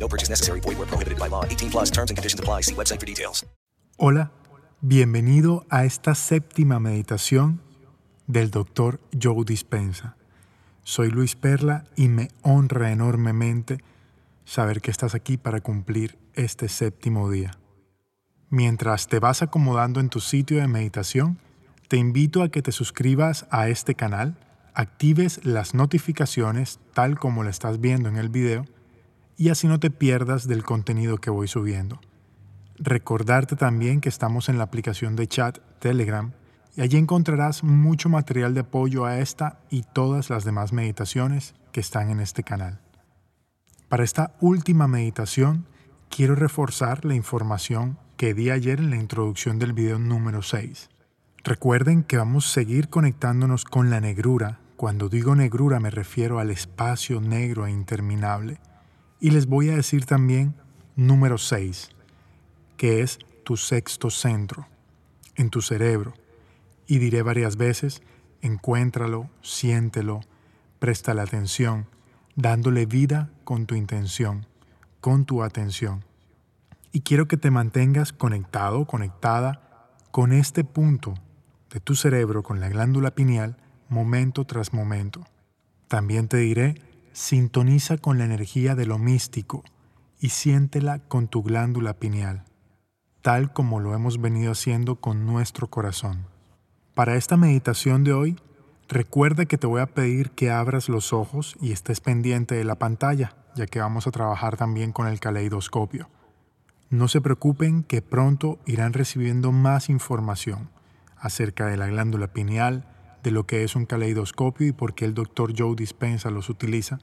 No purchase necessary. Void where prohibited by law. 18 plus terms and conditions apply. See website for details. Hola, bienvenido a esta séptima meditación del Dr. Joe Dispensa. Soy Luis Perla y me honra enormemente saber que estás aquí para cumplir este séptimo día. Mientras te vas acomodando en tu sitio de meditación, te invito a que te suscribas a este canal, actives las notificaciones tal como lo estás viendo en el video y así no te pierdas del contenido que voy subiendo. Recordarte también que estamos en la aplicación de chat Telegram y allí encontrarás mucho material de apoyo a esta y todas las demás meditaciones que están en este canal. Para esta última meditación, quiero reforzar la información que di ayer en la introducción del video número 6. Recuerden que vamos a seguir conectándonos con la negrura. Cuando digo negrura me refiero al espacio negro e interminable y les voy a decir también número 6, que es tu sexto centro, en tu cerebro. Y diré varias veces, encuéntralo, siéntelo, la atención, dándole vida con tu intención, con tu atención. Y quiero que te mantengas conectado, conectada con este punto de tu cerebro, con la glándula pineal, momento tras momento. También te diré sintoniza con la energía de lo místico y siéntela con tu glándula pineal, tal como lo hemos venido haciendo con nuestro corazón. Para esta meditación de hoy, recuerda que te voy a pedir que abras los ojos y estés pendiente de la pantalla, ya que vamos a trabajar también con el caleidoscopio. No se preocupen que pronto irán recibiendo más información acerca de la glándula pineal, de lo que es un caleidoscopio y por qué el doctor Joe Dispensa los utiliza.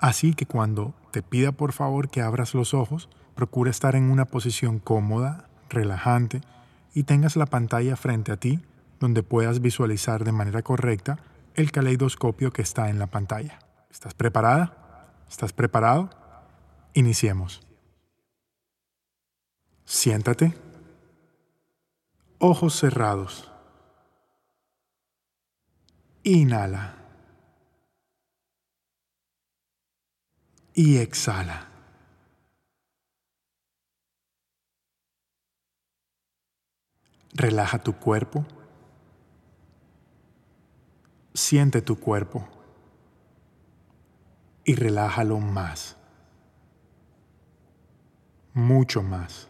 Así que cuando te pida por favor que abras los ojos, procura estar en una posición cómoda, relajante y tengas la pantalla frente a ti donde puedas visualizar de manera correcta el caleidoscopio que está en la pantalla. ¿Estás preparada? ¿Estás preparado? Iniciemos. Siéntate. Ojos cerrados. Inhala. Y exhala. Relaja tu cuerpo. Siente tu cuerpo. Y relájalo más. Mucho más.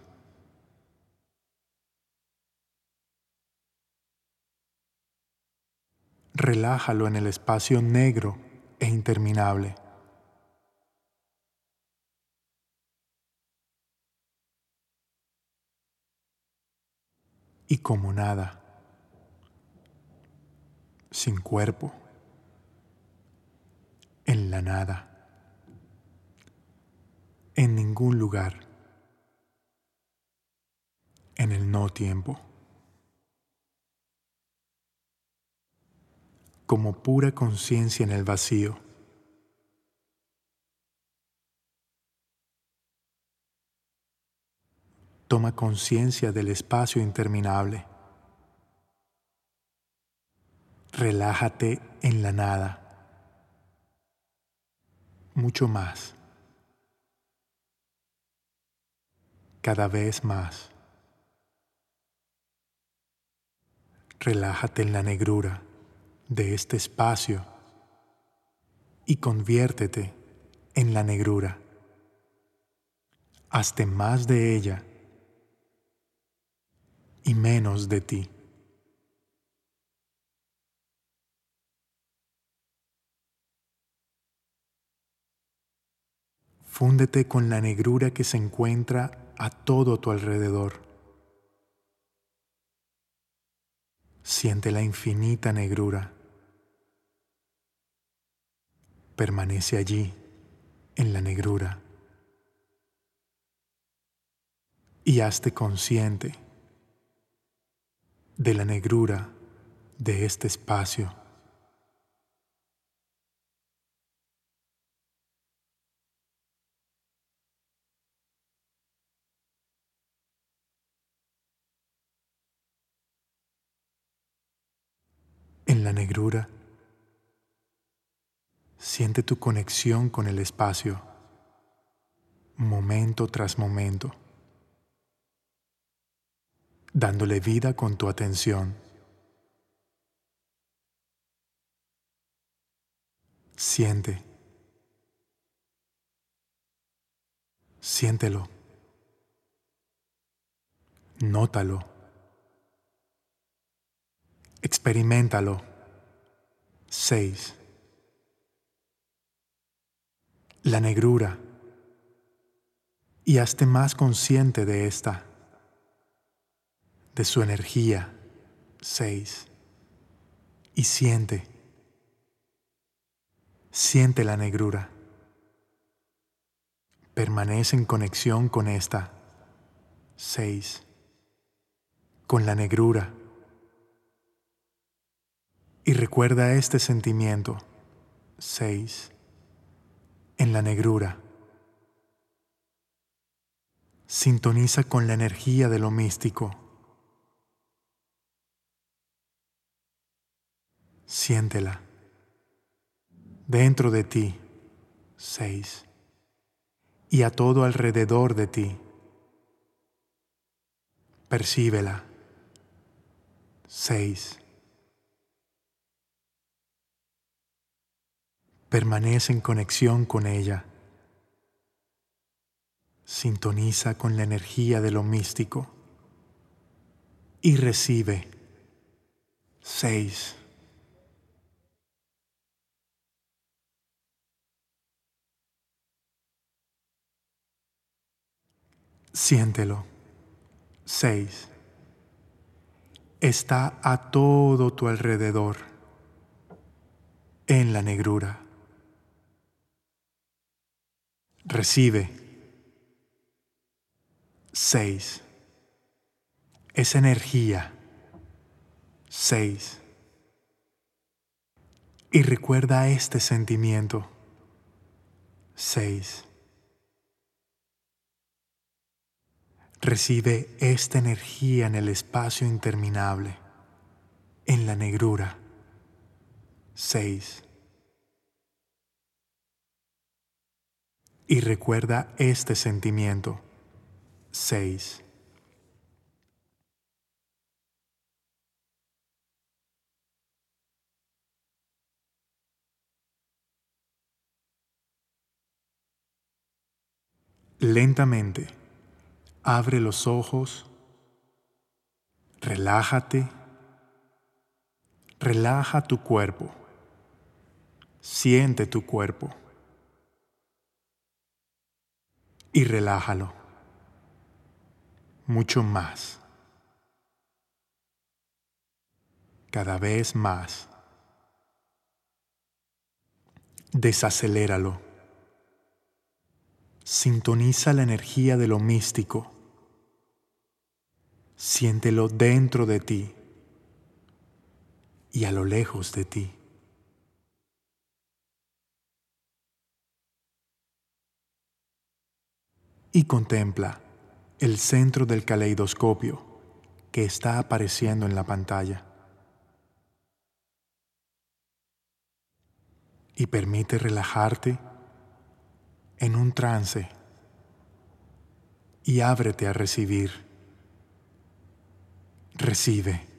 relájalo en el espacio negro e interminable. Y como nada, sin cuerpo, en la nada, en ningún lugar, en el no tiempo. como pura conciencia en el vacío. Toma conciencia del espacio interminable. Relájate en la nada. Mucho más. Cada vez más. Relájate en la negrura de este espacio y conviértete en la negrura. Hazte más de ella y menos de ti. Fúndete con la negrura que se encuentra a todo tu alrededor. Siente la infinita negrura. permanece allí, en la negrura. y hazte consciente de la negrura de este espacio. En la negrura, siente tu conexión con el espacio, momento tras momento, dándole vida con tu atención. Siente. Siéntelo. Nótalo. Experimentalo. 6. La negrura. Y hazte más consciente de esta, de su energía. 6. Y siente. Siente la negrura. Permanece en conexión con esta. 6. Con la negrura. Y recuerda este sentimiento. 6. En la negrura. Sintoniza con la energía de lo místico. Siéntela. Dentro de ti. 6. Y a todo alrededor de ti. Percíbela. 6. Permanece en conexión con ella. Sintoniza con la energía de lo místico y recibe. 6. Siéntelo. 6. Está a todo tu alrededor, en la negrura. Recibe. 6. Es energía. 6. Y recuerda este sentimiento. 6. Recibe esta energía en el espacio interminable, en la negrura. 6. Y recuerda este sentimiento. 6. Lentamente, abre los ojos, relájate, relaja tu cuerpo, siente tu cuerpo y relájalo mucho más, cada vez más. Desaceléralo. Sintoniza la energía de lo místico. Siéntelo dentro de ti y a lo lejos de ti. Y contempla el centro del caleidoscopio que está apareciendo en la pantalla. Y permite relajarte en un trance y ábrete a recibir. Recibe.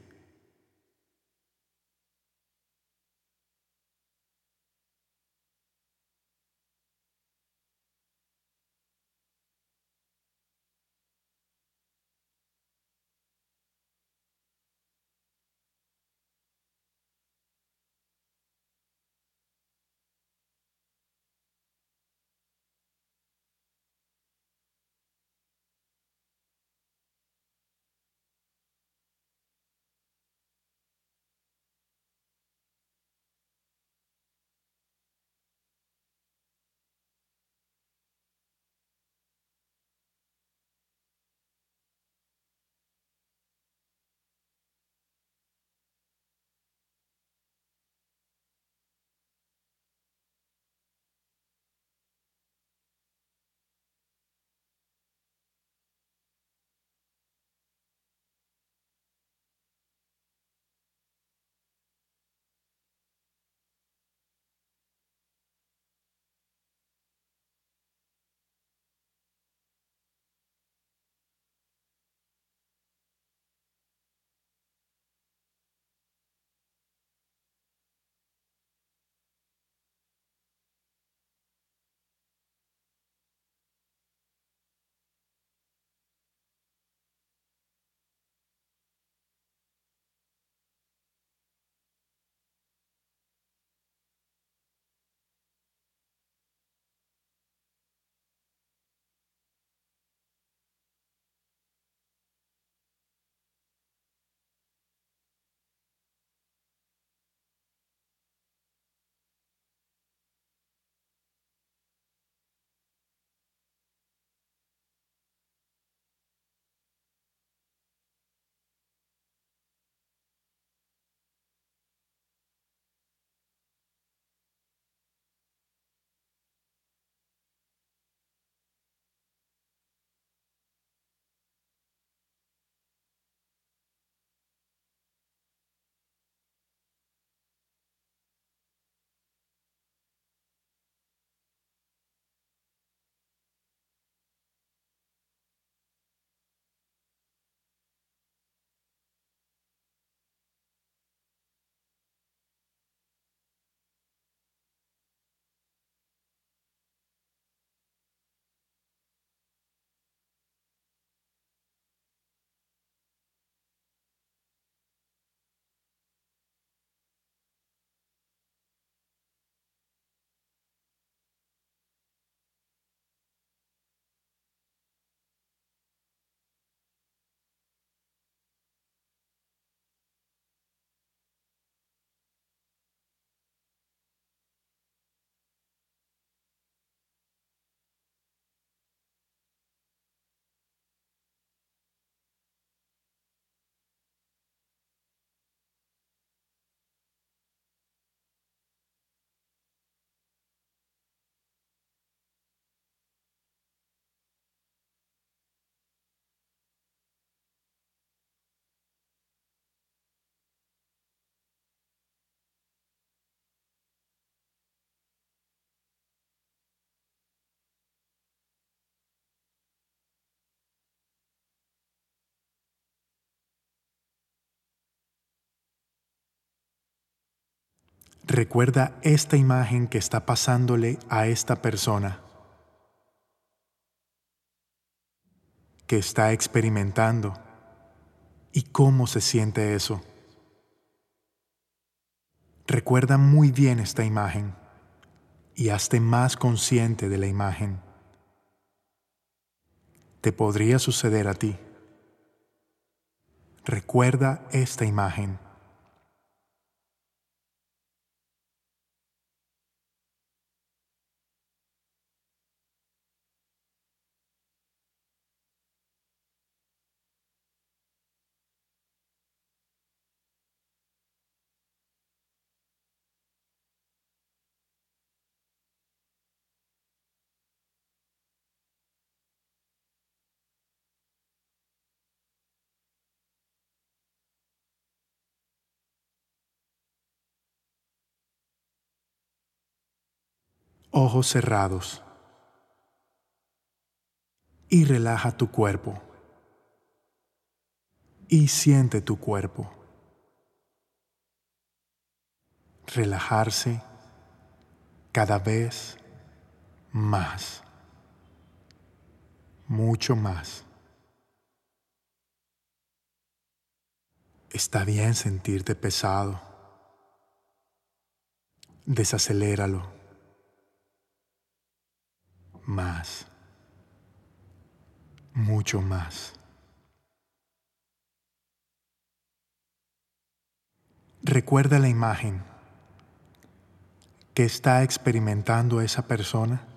Recuerda esta imagen que está pasándole a esta persona, que está experimentando y cómo se siente eso. Recuerda muy bien esta imagen y hazte más consciente de la imagen. Te podría suceder a ti. Recuerda esta imagen. Ojos cerrados y relaja tu cuerpo y siente tu cuerpo. Relajarse cada vez más, mucho más. Está bien sentirte pesado. Desaceléralo más, mucho más. Recuerda la imagen que está experimentando esa persona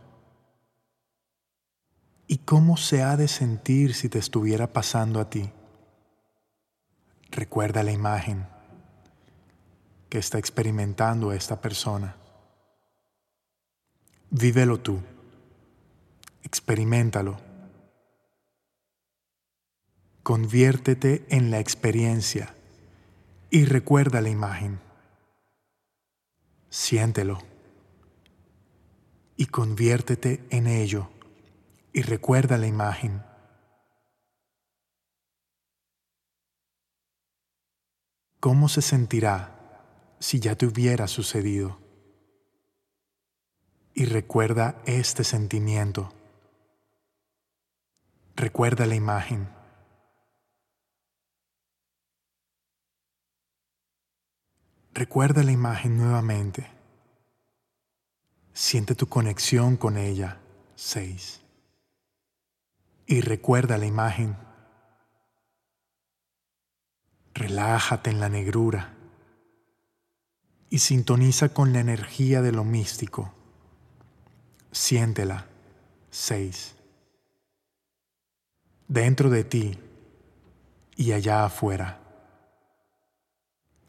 y cómo se ha de sentir si te estuviera pasando a ti. Recuerda la imagen que está experimentando esta persona. Vívelo tú. Experimentalo. Conviértete en la experiencia y recuerda la imagen. Siéntelo y conviértete en ello y recuerda la imagen. ¿Cómo se sentirá si ya te hubiera sucedido? Y recuerda este sentimiento. Recuerda la imagen. Recuerda la imagen nuevamente. Siente tu conexión con ella. 6. Y recuerda la imagen. Relájate en la negrura y sintoniza con la energía de lo místico. Siéntela. 6 dentro de ti y allá afuera,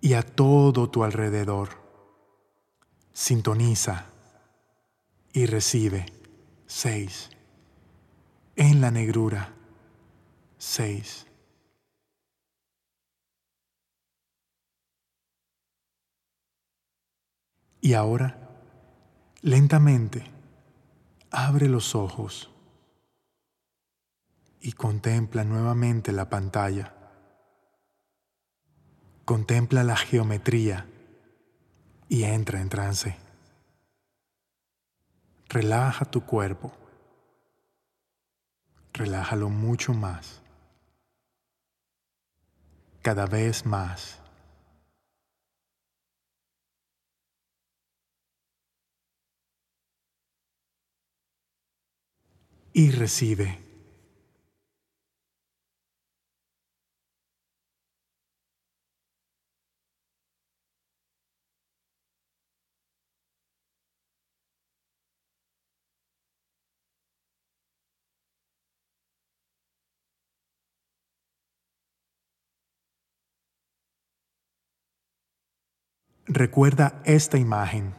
y a todo tu alrededor. Sintoniza y recibe. Seis. En la negrura. Seis. Y ahora, lentamente, abre los ojos y contempla nuevamente la pantalla. Contempla la geometría y entra en trance. Relaja tu cuerpo. Relájalo mucho más. Cada vez más. Y recibe. Recuerda esta imagen.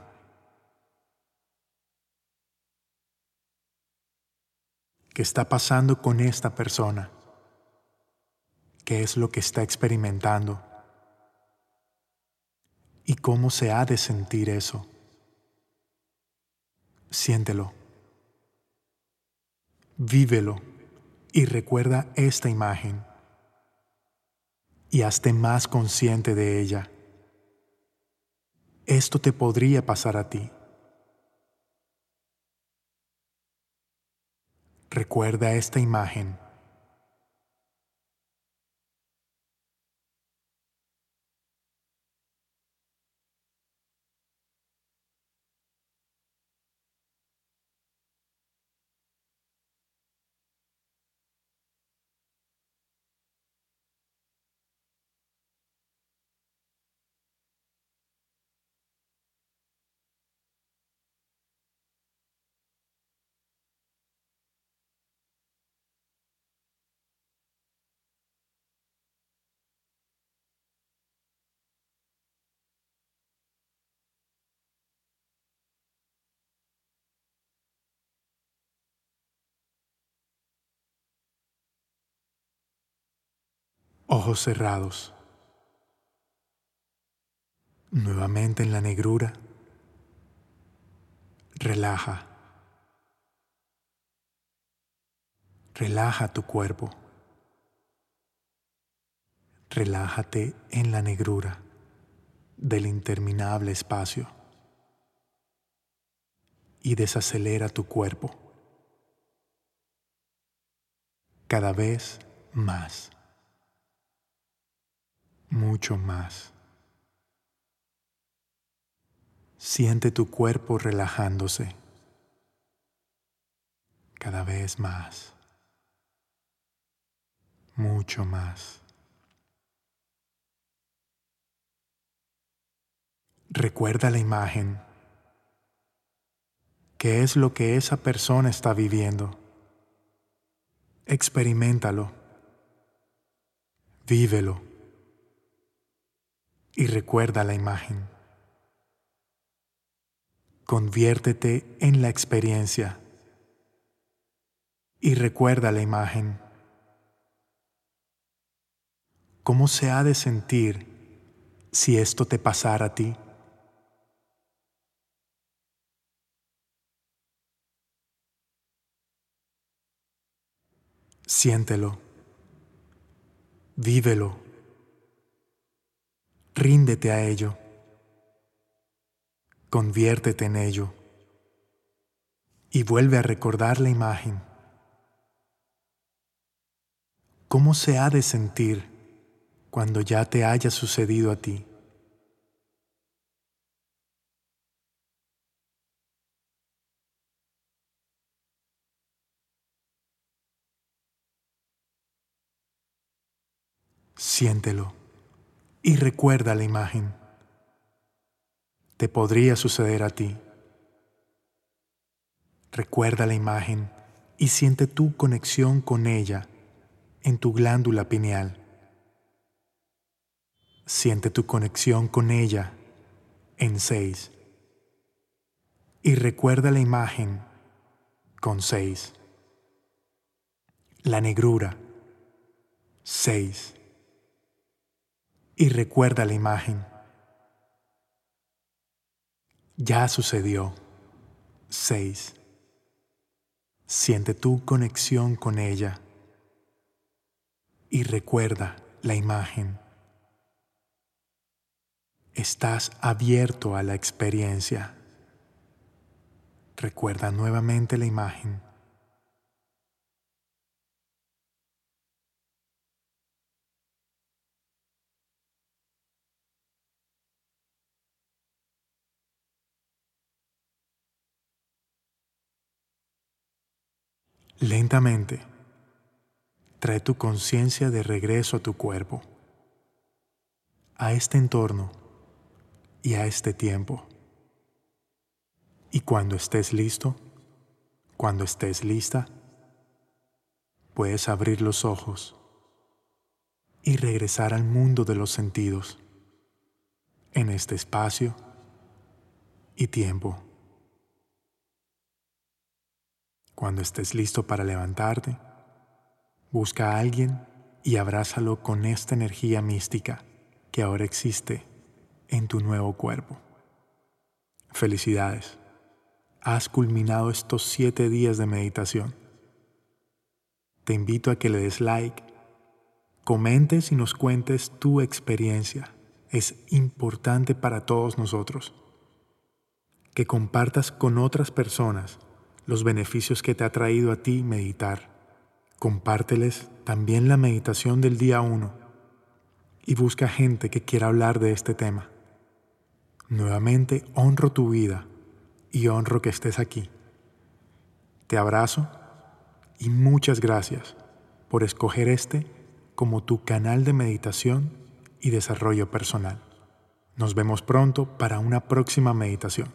¿Qué está pasando con esta persona? ¿Qué es lo que está experimentando? ¿Y cómo se ha de sentir eso? Siéntelo. Vívelo y recuerda esta imagen y hazte más consciente de ella esto te podría pasar a ti. Recuerda esta imagen ojos cerrados. Nuevamente en la negrura. Relaja. Relaja tu cuerpo. Relájate en la negrura del interminable espacio y desacelera tu cuerpo cada vez más mucho más. Siente tu cuerpo relajándose cada vez más, mucho más. Recuerda la imagen. ¿Qué es lo que esa persona está viviendo? Experimentalo. Vívelo y recuerda la imagen. Conviértete en la experiencia y recuerda la imagen. ¿Cómo se ha de sentir si esto te pasara a ti? Siéntelo, vívelo Ríndete a ello. Conviértete en ello. Y vuelve a recordar la imagen. ¿Cómo se ha de sentir cuando ya te haya sucedido a ti? Siéntelo y recuerda la imagen. Te podría suceder a ti. Recuerda la imagen y siente tu conexión con ella en tu glándula pineal. Siente tu conexión con ella en seis. Y recuerda la imagen con seis. La negrura. Seis y recuerda la imagen. Ya sucedió. 6. Siente tu conexión con ella y recuerda la imagen. Estás abierto a la experiencia. Recuerda nuevamente la imagen. Lentamente, trae tu conciencia de regreso a tu cuerpo, a este entorno y a este tiempo. Y cuando estés listo, cuando estés lista, puedes abrir los ojos y regresar al mundo de los sentidos, en este espacio y tiempo. Cuando estés listo para levantarte, busca a alguien y abrázalo con esta energía mística que ahora existe en tu nuevo cuerpo. Felicidades. Has culminado estos siete días de meditación. Te invito a que le des like, comentes y nos cuentes tu experiencia es importante para todos nosotros. Que compartas con otras personas los beneficios que te ha traído a ti meditar. Compárteles también la meditación del día 1 y busca gente que quiera hablar de este tema. Nuevamente honro tu vida y honro que estés aquí. Te abrazo y muchas gracias por escoger este como tu canal de meditación y desarrollo personal. Nos vemos pronto para una próxima meditación.